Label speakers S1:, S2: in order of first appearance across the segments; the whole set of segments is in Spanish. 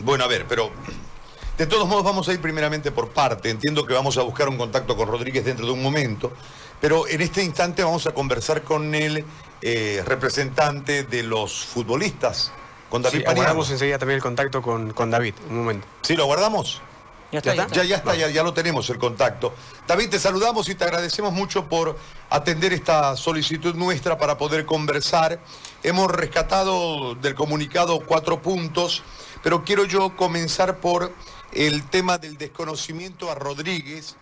S1: Bueno, a ver, pero de todos modos vamos a ir primeramente por parte. Entiendo que vamos a buscar un contacto con Rodríguez dentro de un momento, pero en este instante vamos a conversar con el eh, representante de los futbolistas, con David
S2: sí, aguardamos enseguida también el contacto con, con David, un momento.
S1: ¿Sí, lo guardamos?
S2: Ya está,
S1: ya, ya, está, ya, ya, lo tenemos el contacto. David, te saludamos y te agradecemos mucho por atender esta solicitud nuestra para poder conversar. Hemos rescatado del comunicado cuatro puntos, pero quiero yo comenzar por el tema del desconocimiento a Rodríguez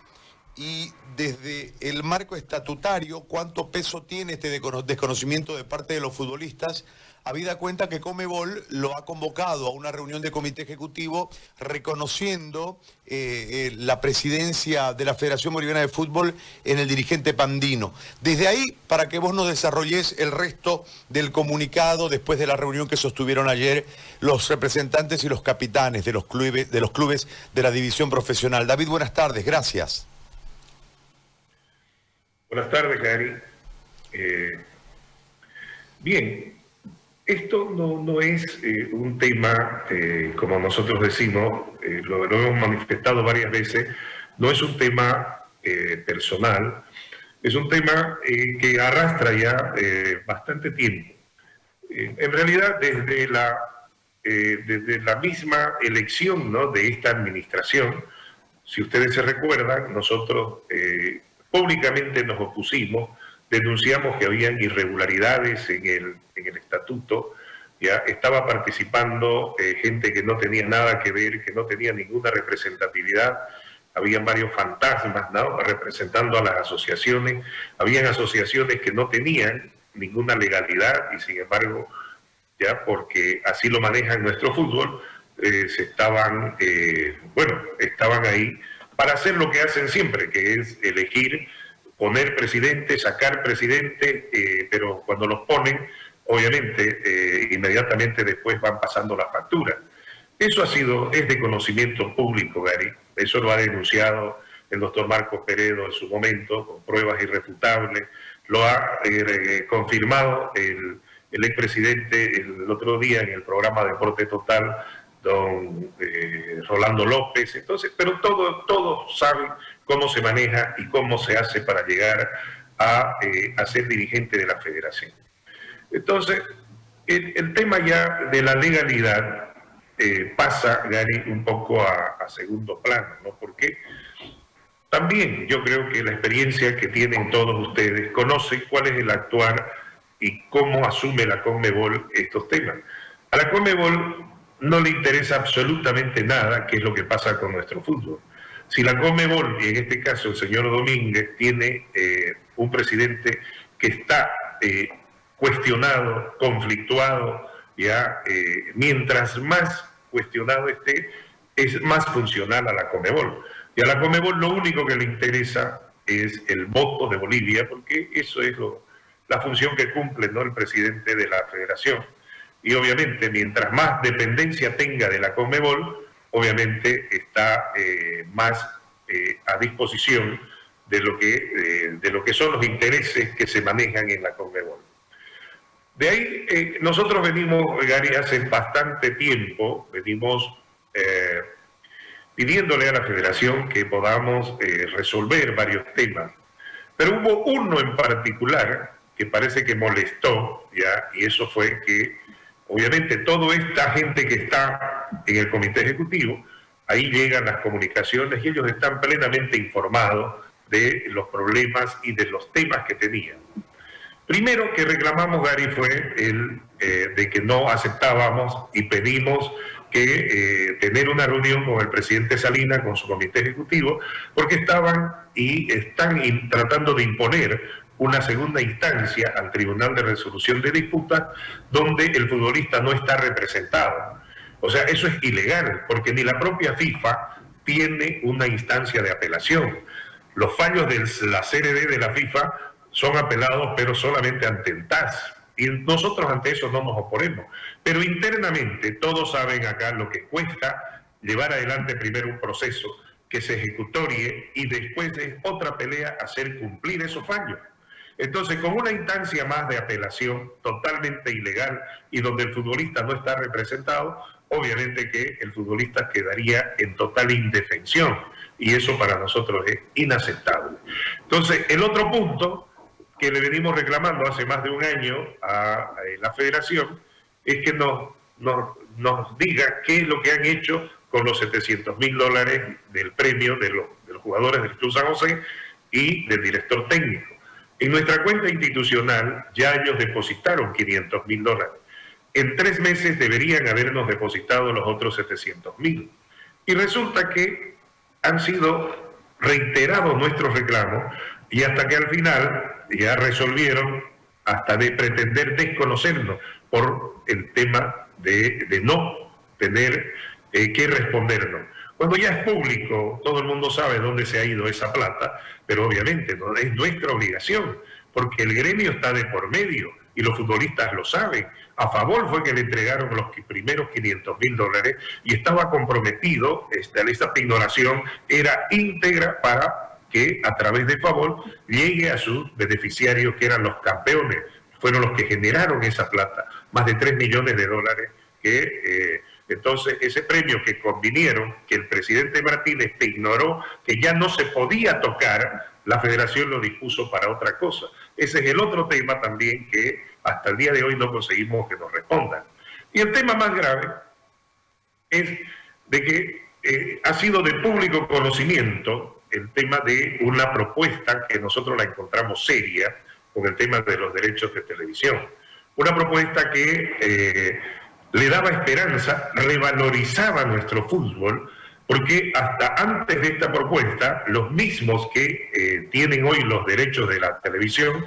S1: y desde el marco estatutario, cuánto peso tiene este desconocimiento de parte de los futbolistas habida cuenta que Comebol lo ha convocado a una reunión de comité ejecutivo reconociendo eh, eh, la presidencia de la Federación Boliviana de Fútbol en el dirigente Pandino. Desde ahí, para que vos nos desarrolles el resto del comunicado después de la reunión que sostuvieron ayer los representantes y los capitanes de los clubes de, la división profesional. David, buenas tardes, gracias.
S3: Buenas tardes, Gary. Eh, bien, esto no, es eh, un tema, eh, como nosotros decimos, eh, lo, hemos manifestado varias veces, no es un tema personal, es un tema que arrastra ya bastante tiempo. en realidad, desde la, desde la misma elección de esta administración, si ustedes se recuerdan, nosotros públicamente nos opusimos denunciamos que habían irregularidades en el, en el estatuto, ya estaba participando eh, gente que no tenía nada que ver, que no tenía ninguna representatividad, habían varios fantasmas ¿no? representando a las asociaciones, habían asociaciones que no tenían ninguna legalidad y sin embargo, ya porque así lo manejan nuestro fútbol, eh, se estaban, eh, bueno, estaban ahí para hacer lo que hacen siempre, que es elegir poner presidente, sacar presidente, eh, pero cuando los ponen, obviamente, eh, inmediatamente después van pasando las facturas. Eso ha sido, es de conocimiento público, Gary. Eso lo ha denunciado el doctor Marcos Peredo en su momento, con pruebas irrefutables. Lo ha eh, confirmado el, el expresidente el otro día en el programa Deporte Total, don Rolando López. Entonces, pero todos todo saben cómo se maneja y cómo se hace para llegar a, eh, ser dirigente de la federación. Entonces, el, tema ya de la legalidad eh, pasa, Gary, un poco a, segundo plano, ¿no? Porque también yo creo que la experiencia que tienen todos ustedes conoce cuál es el actuar y cómo asume la Conmebol estos temas. A la Conmebol no le interesa absolutamente nada qué es lo que pasa con nuestro fútbol. Si la Comebol, y en este caso el señor Domínguez, tiene eh, un presidente que está eh, cuestionado, conflictuado, ya eh, mientras más cuestionado esté, es más funcional a la Comebol. Y a la Comebol lo único que le interesa es el voto de Bolivia, porque eso es la función que cumple ¿no? el presidente de la federación. Y obviamente, mientras más dependencia tenga de la Comebol, obviamente está eh, más eh, a disposición de lo, que, eh, de lo que son los intereses que se manejan en la Conmebol. De ahí nosotros venimos, Gary, hace bastante tiempo, venimos pidiéndole a la federación que podamos resolver varios temas. Pero hubo uno en particular que parece que molestó, ¿ya? y eso fue que obviamente toda esta gente que está en el comité ejecutivo, ahí llegan las comunicaciones y ellos están plenamente informados de los problemas y de los temas que tenían. Primero que reclamamos, Gary, fue el eh, de que no aceptábamos y pedimos que eh, tener una reunión con el presidente Salina, con su comité ejecutivo, porque estaban y están tratando de imponer una segunda instancia al Tribunal de Resolución de Disputas, donde el futbolista no está representado. O sea, eso es ilegal, porque ni la propia FIFA tiene una instancia de apelación. Los fallos de la CRD de la FIFA son apelados, pero solamente ante el TAS. Y nosotros ante eso no nos oponemos. Pero internamente todos saben acá lo que cuesta llevar adelante primero un proceso que se ejecutorie y después es otra pelea hacer cumplir esos fallos. Entonces, con una instancia más de apelación totalmente ilegal y donde el futbolista no está representado, obviamente que el futbolista quedaría en total indefensión y eso para nosotros es inaceptable. Entonces, el otro punto que le venimos reclamando hace más de un año a, la federación es que nos, diga qué es lo que han hecho con los 700 mil dólares del premio de los, de los jugadores del Club San José y del director técnico. En nuestra cuenta institucional ya ellos depositaron 500 mil dólares. En tres meses deberían habernos depositado los otros 700 mil. Y resulta que han sido reiterados nuestros reclamos y hasta que al final ya resolvieron hasta de pretender desconocernos por el tema de, no tener eh, que respondernos. Cuando ya es público, todo el mundo sabe dónde se ha ido esa plata, pero obviamente no es nuestra obligación, porque el gremio está de por medio y los futbolistas lo saben. A favor fue que le entregaron los primeros 500 mil dólares y estaba comprometido, esta, esta ignoración era íntegra para que a través de favor llegue a sus beneficiarios que eran los campeones, fueron los que generaron esa plata, más de 3 millones de dólares que... Eh, entonces, ese premio que convinieron, que el presidente Martínez te ignoró, que ya no se podía tocar, la federación lo dispuso para otra cosa. Ese es el otro tema también que hasta el día de hoy no conseguimos que nos respondan. Y el tema más grave es de que eh, ha sido de público conocimiento el tema de una propuesta que nosotros la encontramos seria con el tema de los derechos de televisión. Una propuesta que... Eh, le daba esperanza, revalorizaba nuestro fútbol, porque hasta antes de esta propuesta, los mismos que eh, tienen hoy los derechos de la televisión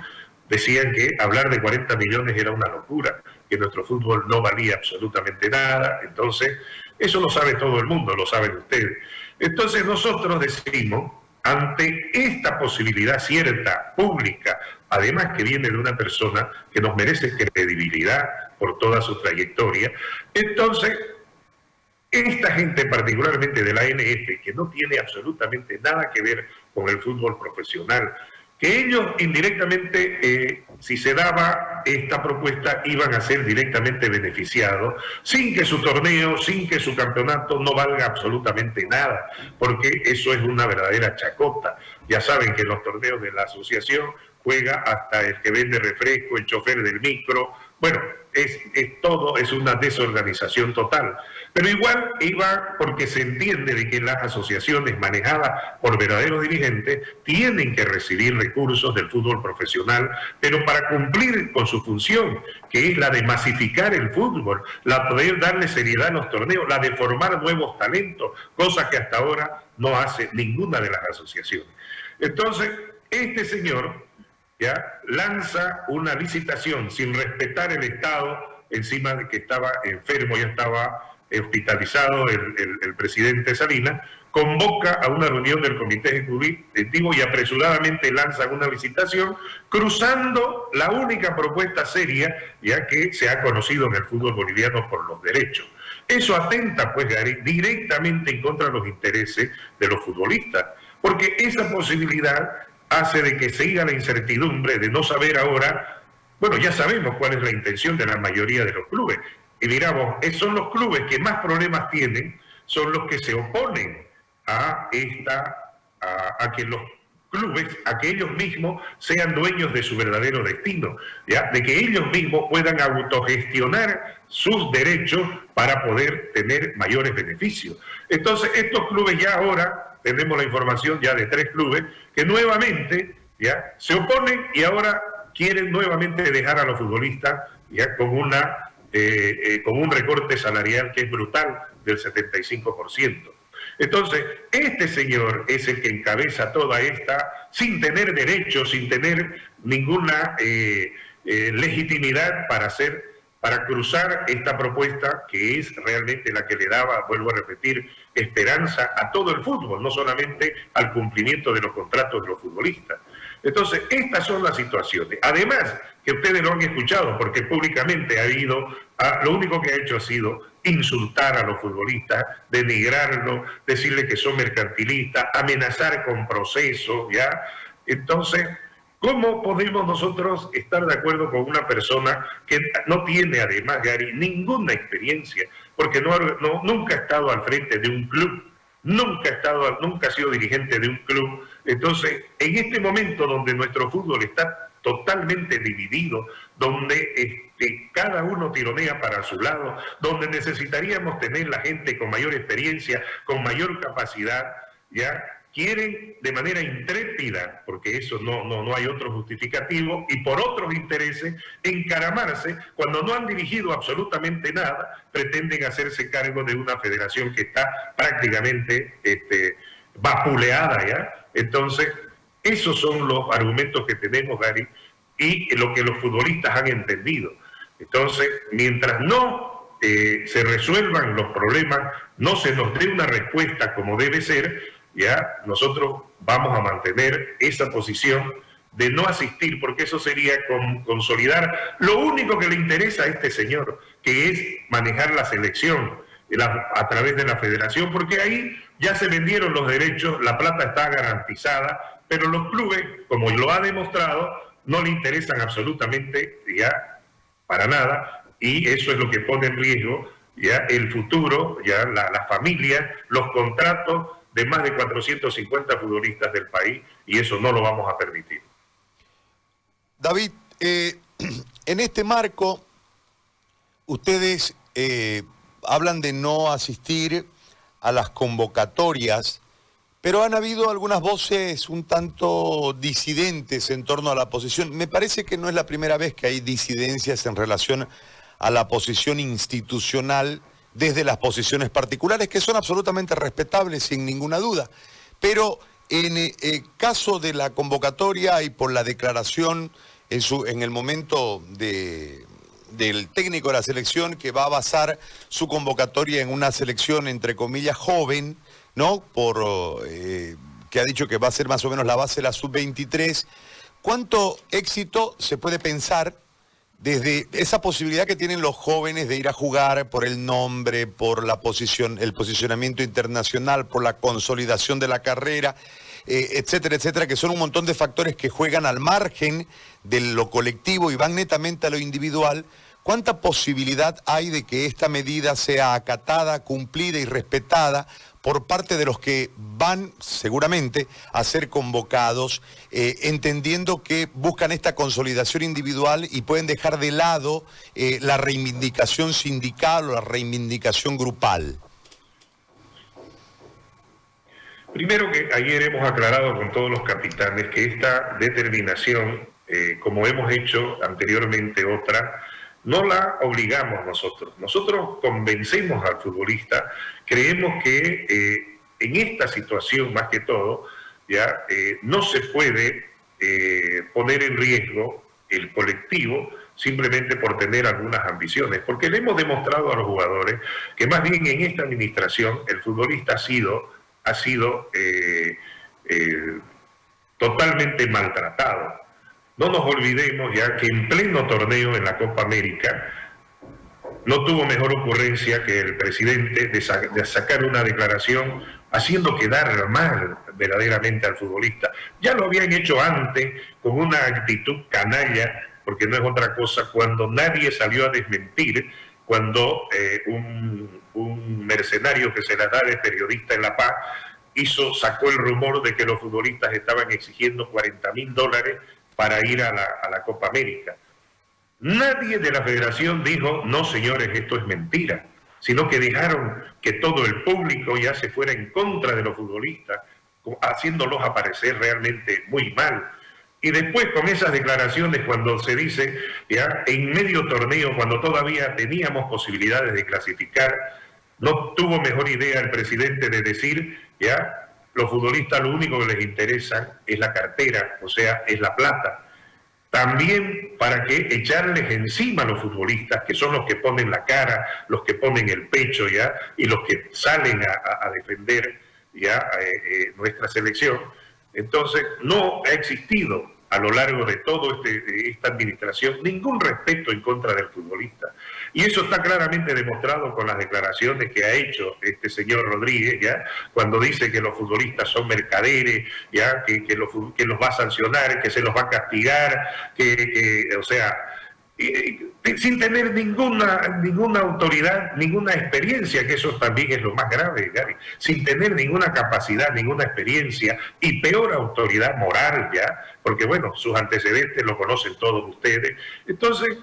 S3: decían que hablar de 40 millones era una locura, que nuestro fútbol no valía absolutamente nada. Entonces, eso lo sabe todo el mundo, lo saben ustedes. Entonces nosotros decimos, ante esta posibilidad cierta, pública, además que viene de una persona que nos merece credibilidad, por toda su trayectoria. Entonces, esta gente, particularmente de la NF, que no tiene absolutamente nada que ver con el fútbol profesional, que ellos indirectamente, eh, si se daba esta propuesta, iban a ser directamente beneficiados, sin que su torneo, sin que su campeonato no valga absolutamente nada, porque eso es una verdadera chacota. Ya saben que en los torneos de la asociación juega hasta el que vende refresco, el chofer del micro, bueno, es, todo, es una desorganización total. Pero igual iba porque se entiende de que las asociaciones manejadas por verdaderos dirigentes tienen que recibir recursos del fútbol profesional, pero para cumplir con su función, que es la de masificar el fútbol, la de poder darle seriedad a los torneos, la de formar nuevos talentos, cosa que hasta ahora no hace ninguna de las asociaciones. Entonces, este señor lanza una licitación sin respetar el Estado, encima de que estaba enfermo, ya estaba hospitalizado el, presidente Salinas, convoca a una reunión del comité ejecutivo y apresuradamente lanza una licitación, cruzando la única propuesta seria ya que se ha conocido en el fútbol boliviano por los derechos. Eso atenta, pues, directamente en contra de los intereses de los futbolistas, porque esa posibilidad hace de que siga la incertidumbre de no saber ahora, bueno, ya sabemos cuál es la intención de la mayoría de los clubes. Y miramos, son los clubes que más problemas tienen, son los que se oponen a esta, a, que los clubes, a que ellos mismos sean dueños de su verdadero destino, ¿ya? de que ellos mismos puedan autogestionar sus derechos para poder tener mayores beneficios. Entonces, estos clubes ya ahora tenemos la información ya de tres clubes que nuevamente ya se oponen y ahora quieren nuevamente dejar a los futbolistas ya con una eh, eh, con un recorte salarial que es brutal del 75%. Entonces, este señor es el que encabeza toda esta, sin tener derecho, sin tener ninguna eh, legitimidad para hacer para cruzar esta propuesta que es realmente la que le daba, vuelvo a repetir, esperanza a todo el fútbol, no solamente al cumplimiento de los contratos de los futbolistas. Entonces, estas son las situaciones. Además, que ustedes lo han escuchado, porque públicamente ha ido, lo único que ha hecho ha sido insultar a los futbolistas, denigrarlos, decirles que son mercantilistas, amenazar con procesos, ¿ya? Entonces, ¿Cómo podemos nosotros estar de acuerdo con una persona que no tiene, además, Gary, ninguna experiencia porque no, nunca ha estado al frente de un club, nunca ha, estado, nunca ha sido dirigente de un club. Entonces, en este momento donde nuestro fútbol está totalmente dividido, donde este, cada uno tironea para su lado, donde necesitaríamos tener la gente con mayor experiencia, con mayor capacidad, ¿ya? Quieren de manera intrépida, porque eso no, no, no hay otro justificativo, y por otros intereses, encaramarse cuando no han dirigido absolutamente nada, pretenden hacerse cargo de una federación que está prácticamente este, vapuleada ya. Entonces, esos son los argumentos que tenemos, Gary, y lo que los futbolistas han entendido. Entonces, mientras no eh, se resuelvan los problemas, no se nos dé una respuesta como debe ser, ya nosotros vamos a mantener esa posición de no asistir, porque eso sería consolidar. Lo único que le interesa a este señor, que es manejar la selección a través de la federación, porque ahí ya se vendieron los derechos, la plata está garantizada, pero los clubes, como lo ha demostrado, no le interesan absolutamente ya para nada, y eso es lo que pone en riesgo ya el futuro, ya la, la familia, los contratos de más de 450 futbolistas del país y eso no lo vamos a permitir.
S1: David, eh, en este marco, ustedes eh, hablan de no asistir a las convocatorias, pero han habido algunas voces un tanto disidentes en torno a la posición. Me parece que no es la primera vez que hay disidencias en relación a la posición institucional desde las posiciones particulares, que son absolutamente respetables sin ninguna duda. Pero en el eh, caso de la convocatoria y por la declaración en el momento del técnico de la selección que va a basar su convocatoria en una selección, entre comillas, joven, ¿no? Por, eh, que ha dicho que va a ser más o menos la base de la sub-23. ¿Cuánto éxito se puede pensar desde esa posibilidad que tienen los jóvenes de ir a jugar por el nombre, por la posición, el posicionamiento internacional, por la consolidación de la carrera, eh, etcétera, etcétera, que son un montón de factores que juegan al margen de lo colectivo y van netamente a lo individual. ¿Cuánta posibilidad hay de que esta medida sea acatada, cumplida y respetada por parte de los que van seguramente a ser convocados, eh, entendiendo que buscan esta consolidación individual y pueden dejar de lado eh, la reivindicación sindical o la reivindicación grupal?
S3: Primero que ayer hemos aclarado con todos los capitanes que esta determinación, eh, como hemos hecho anteriormente otra, no la obligamos nosotros. Nosotros convencemos al futbolista, creemos que eh, en esta situación más que todo, ya eh, no se puede eh, poner en riesgo el colectivo simplemente por tener algunas ambiciones, porque le hemos demostrado a los jugadores que más bien en esta administración el futbolista ha sido, ha sido totalmente maltratado no nos olvidemos ya que en pleno torneo en la Copa América no tuvo mejor ocurrencia que el presidente de, sacar una declaración haciendo quedar mal verdaderamente al futbolista. Ya lo habían hecho antes con una actitud canalla, porque no es otra cosa, cuando nadie salió a desmentir, cuando eh, un, un, mercenario que se la da de periodista en La Paz hizo, sacó el rumor de que los futbolistas estaban exigiendo 40 mil dólares para ir a la, Copa América. Nadie de la federación dijo, no señores, esto es mentira, sino que dejaron que todo el público ya se fuera en contra de los futbolistas, haciéndolos aparecer realmente muy mal. Y después con esas declaraciones cuando se dice, ya en medio torneo, cuando todavía teníamos posibilidades de clasificar, no tuvo mejor idea el presidente de decir, ya, los futbolistas lo único que les interesa es la cartera, o sea, es la plata. También para que echarles encima a los futbolistas, que son los que ponen la cara, los que ponen el pecho ya, y los que salen a, defender ya eh, eh, nuestra selección. Entonces, no ha existido a lo largo de toda este, esta administración ningún respeto en contra del futbolista. Y eso está claramente demostrado con las declaraciones que ha hecho este señor Rodríguez, ¿ya? cuando dice que los futbolistas son mercaderes, ¿ya? Que, los va a sancionar, que se los va a castigar, que, o sea, sin tener ninguna, ninguna autoridad, ninguna experiencia, que eso también es lo más grave, Gary, sin tener ninguna capacidad, ninguna experiencia y peor autoridad moral ya, porque bueno, sus antecedentes lo conocen todos ustedes. Entonces,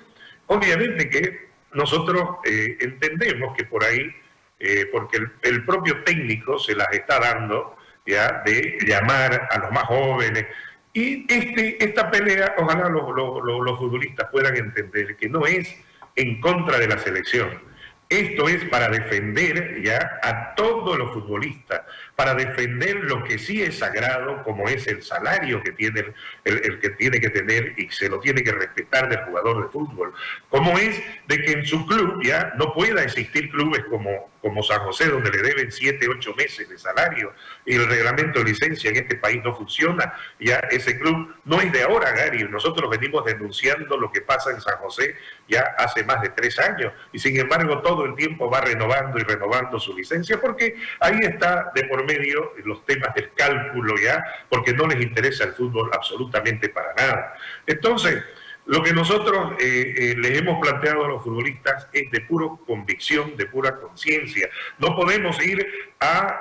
S3: obviamente que nosotros eh, entendemos que por ahí, eh, porque el, propio técnico se las está dando, ya, de llamar a los más jóvenes, y este, esta pelea, ojalá los, los, futbolistas puedan entender que no es en contra de la selección. Esto es para defender ya a todos los futbolistas, para defender lo que sí es sagrado, como es el salario que tiene el, que tiene que tener y se lo tiene que respetar del jugador de fútbol, como es de que en su club ya no pueda existir clubes como, como San José, donde le deben siete, ocho meses de salario y el reglamento de licencia en este país no funciona, ya ese club no es de ahora, Gary, nosotros venimos denunciando lo que pasa en San José ya hace más de tres años y sin embargo todo el tiempo va renovando y renovando su licencia porque ahí está de por medio los temas del cálculo ya, porque no les interesa el fútbol absolutamente para nada. Entonces, lo que nosotros eh, eh, les hemos planteado a los futbolistas es de pura convicción, de pura conciencia. No podemos ir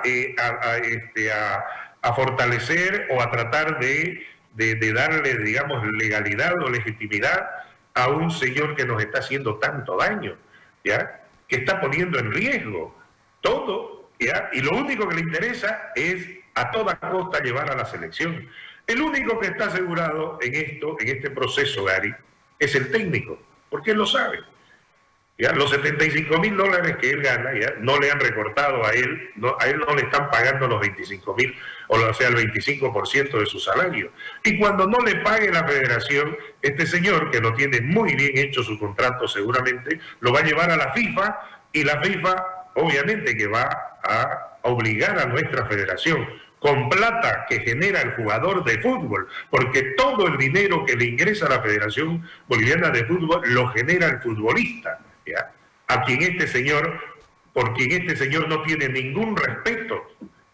S3: eh, este, a, a, fortalecer o a tratar de, de, darle, digamos, legalidad o legitimidad a un señor que nos está haciendo tanto daño, ¿ya? que está poniendo en riesgo todo y lo único que le interesa es a toda costa llevar a la selección. El único que está asegurado en esto, en este proceso, Gary, es el técnico, porque él lo sabe. ¿Ya? Los 75 mil dólares que él gana, ¿ya? no le han recortado a él, no, a él no le están pagando los 25 mil, o sea, el 25% de su salario. Y cuando no le pague la federación, este señor, que lo tiene muy bien hecho su contrato seguramente, lo va a llevar a la FIFA y la FIFA obviamente que va a obligar a nuestra federación con plata que genera el jugador de fútbol, porque todo el dinero que le ingresa a la Federación Boliviana de Fútbol lo genera el futbolista, a quien este señor, por quien este señor no tiene ningún respeto.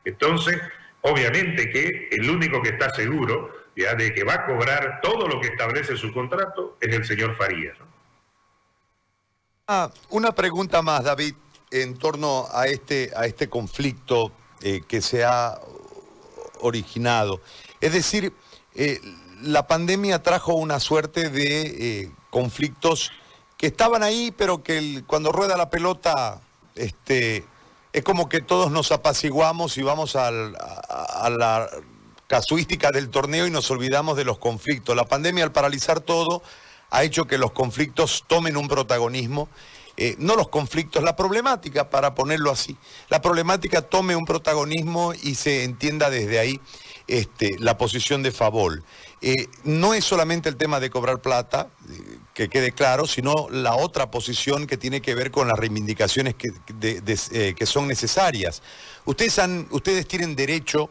S3: Entonces, obviamente que el único que está seguro ¿ya? de que va a cobrar todo lo que establece su contrato es el señor Farías.
S1: Ah, una pregunta más, David en torno a este, a este conflicto eh, que se ha originado. Es decir, eh, la pandemia trajo una suerte de eh, conflictos que estaban ahí, pero que cuando rueda la pelota, este, es como que todos nos apaciguamos y vamos a, a la casuística del torneo y nos olvidamos de los conflictos. La pandemia, al paralizar todo, ha hecho que los conflictos tomen un protagonismo eh, no los conflictos, la problemática, para ponerlo así, la problemática tome un protagonismo y se entienda desde ahí este, la posición de Favol. Eh, no es solamente el tema de cobrar plata, eh, que quede claro, sino la otra posición que tiene que ver con las reivindicaciones que, que son necesarias. Ustedes, han, ustedes tienen derecho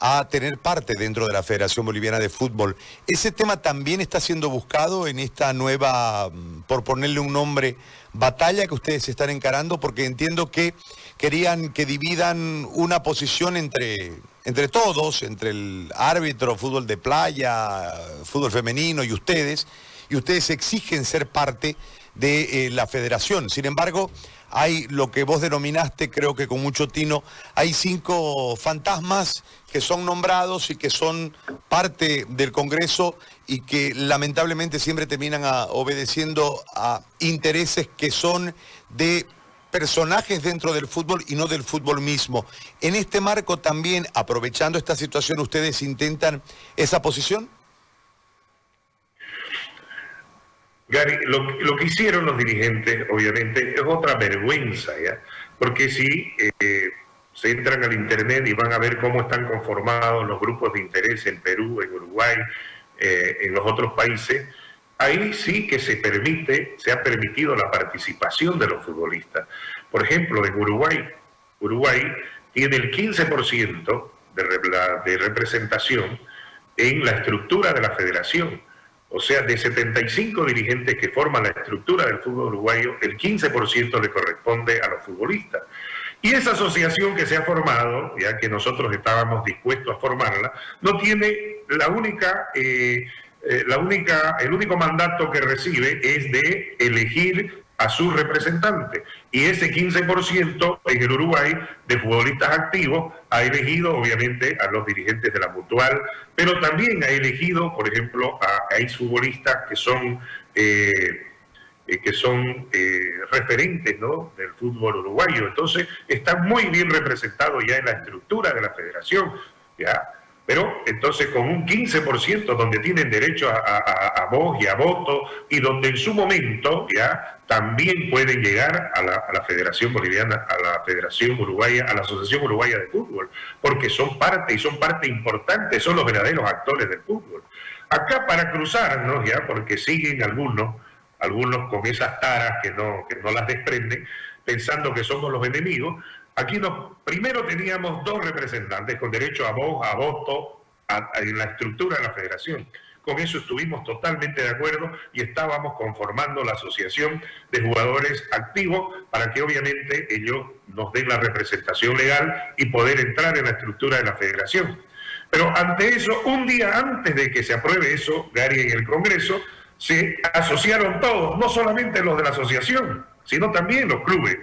S1: a tener parte dentro de la Federación Boliviana de Fútbol. ¿Ese tema también está siendo buscado en esta nueva, mm, por ponerle un nombre, batalla que ustedes están encarando? Porque entiendo que querían que dividan una posición entre, entre todos, entre el árbitro, fútbol de playa, fútbol femenino y ustedes, y ustedes exigen ser parte de eh, la federación. Sin embargo, hay lo que vos denominaste, creo que con mucho tino, hay cinco fantasmas que son nombrados y que son parte del Congreso y que lamentablemente siempre terminan obedeciendo a intereses que son de personajes dentro del fútbol y no del fútbol mismo. En este marco también, aprovechando esta situación, ¿ustedes intentan esa posición?
S3: Gary, lo, que hicieron los dirigentes, obviamente, es otra vergüenza. Porque si eh, se entran al Internet y van a ver cómo están conformados los grupos de interés en Perú, en Uruguay, eh, en los otros países, ahí sí que se permite, se ha permitido la participación de los futbolistas. Por ejemplo, en Uruguay, Uruguay tiene el 15% de, de representación en la estructura de la federación o sea, de 75 dirigentes que forman la estructura del fútbol uruguayo, el 15% le corresponde a los futbolistas. Y esa asociación que se ha formado, ya que nosotros estábamos dispuestos a formarla, no tiene la única, eh, eh, la única, el único mandato que recibe es de elegir a su representante. Y ese 15% en el Uruguay de futbolistas activos ha elegido obviamente a los dirigentes de la Mutual, pero también ha elegido, por ejemplo, a, a exfutbolistas que son... Eh, eh, que son eh, referentes ¿no? del fútbol uruguayo. Entonces, está muy bien representado ya en la estructura de la federación. ¿ya? Pero entonces con un 15% donde tienen derecho a, voz y a voto y donde en su momento ya también pueden llegar a la, Federación Boliviana, a la Federación Uruguaya, a la Asociación Uruguaya de Fútbol, porque son parte y son parte importante, son los verdaderos actores del fútbol. Acá para cruzarnos ya, porque siguen algunos, algunos con esas taras que no, que no las desprenden, pensando que somos los enemigos, Aquí primero teníamos dos representantes con derecho a voz, a voto en la estructura de la federación. Con eso estuvimos totalmente de acuerdo y estábamos conformando la asociación de jugadores activos para que obviamente ellos nos den la representación legal y poder entrar en la estructura de la federación. Pero ante eso, un día antes de que se apruebe eso, Gary, en el Congreso, se asociaron todos, no solamente los de la asociación, sino también los clubes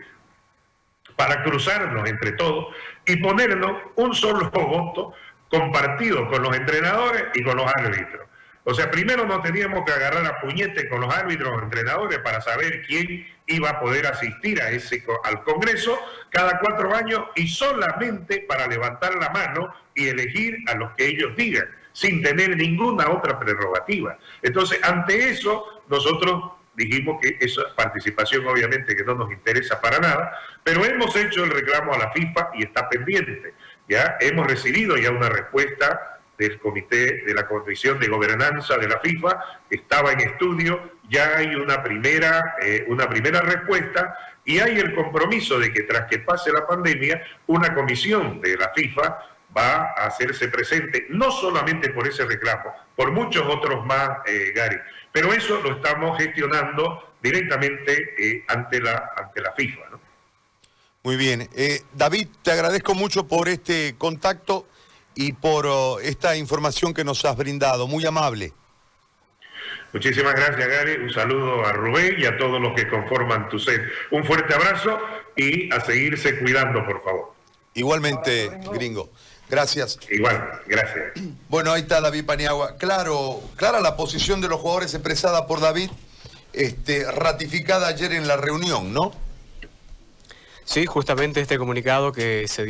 S3: para cruzarnos entre todos y ponernos un solo voto compartido con los entrenadores y con los árbitros. O sea, primero nos teníamos que agarrar a puñete con los árbitros o entrenadores para saber quién iba a poder asistir a ese, al Congreso cada cuatro años y solamente para levantar la mano y elegir a los que ellos digan, sin tener ninguna otra prerrogativa. Entonces, ante eso, nosotros dijimos que esa participación obviamente que no nos interesa para nada, pero hemos hecho el reclamo a la FIFA y está pendiente. Ya hemos recibido ya una respuesta del comité de la Comisión de Gobernanza de la FIFA, estaba en estudio, ya hay una primera, eh, una primera respuesta y hay el compromiso de que tras que pase la pandemia, una comisión de la FIFA va a hacerse presente, no solamente por ese reclamo, por muchos otros más, eh, Gary. Pero eso lo estamos gestionando directamente eh, ante, la, ante la FIFA. ¿no?
S1: Muy bien. Eh, David, te agradezco mucho por este contacto y por oh, esta información que nos has brindado. Muy amable.
S3: Muchísimas gracias, Gary. Un saludo a Rubén y a todos los que conforman tu set. Un fuerte abrazo y a seguirse cuidando, por favor.
S1: Igualmente, gringo. Gracias.
S3: Igual, gracias.
S1: Bueno, ahí está David Paniagua. Claro, clara la posición de los jugadores expresada por David, este, ratificada ayer en la reunión, ¿no?
S2: Sí, justamente este comunicado que se dio.